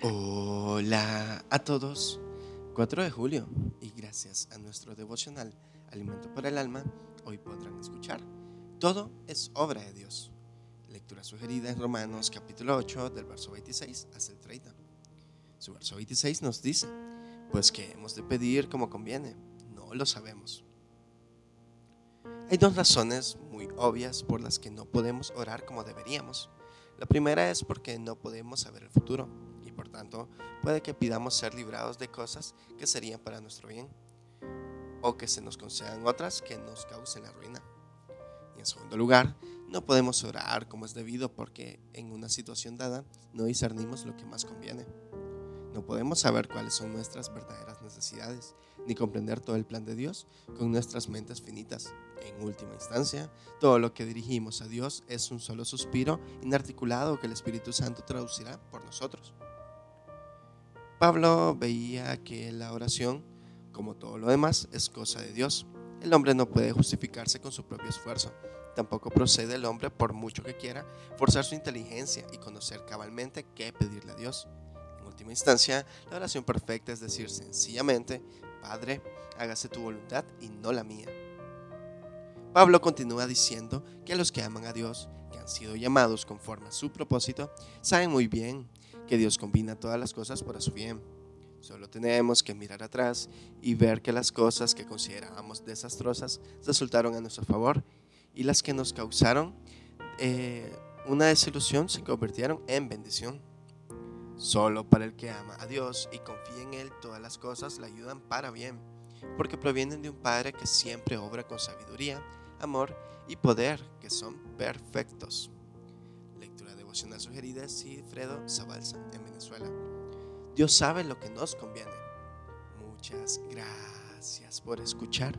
Hola a todos. 4 de julio y gracias a nuestro devocional Alimento para el Alma, hoy podrán escuchar. Todo es obra de Dios. Lectura sugerida en Romanos capítulo 8 del verso 26 hasta el 30. Su verso 26 nos dice, pues que hemos de pedir como conviene, no lo sabemos. Hay dos razones muy obvias por las que no podemos orar como deberíamos. La primera es porque no podemos saber el futuro por tanto puede que pidamos ser librados de cosas que serían para nuestro bien o que se nos concedan otras que nos causen la ruina. Y en segundo lugar, no podemos orar como es debido porque en una situación dada no discernimos lo que más conviene. No podemos saber cuáles son nuestras verdaderas necesidades, ni comprender todo el plan de Dios con nuestras mentes finitas. En última instancia, todo lo que dirigimos a Dios es un solo suspiro inarticulado que el Espíritu Santo traducirá por nosotros. Pablo veía que la oración, como todo lo demás, es cosa de Dios. El hombre no puede justificarse con su propio esfuerzo. Tampoco procede el hombre, por mucho que quiera, forzar su inteligencia y conocer cabalmente qué pedirle a Dios última instancia, la oración perfecta es decir sencillamente, Padre, hágase tu voluntad y no la mía. Pablo continúa diciendo que los que aman a Dios, han sido llamados conforme a su propósito, saben muy bien que Dios combina todas las cosas para su bien. Solo tenemos que mirar atrás y ver que las cosas que considerábamos desastrosas resultaron a nuestro favor y las que nos causaron eh, una desilusión se convirtieron en bendición. Solo para el que ama a Dios y confía en Él, todas las cosas le ayudan para bien, porque provienen de un Padre que siempre obra con sabiduría, amor y poder, que son perfectos. Lectura devocional sugerida de Cifredo Zabalza, en Venezuela. Dios sabe lo que nos conviene. Muchas gracias por escuchar.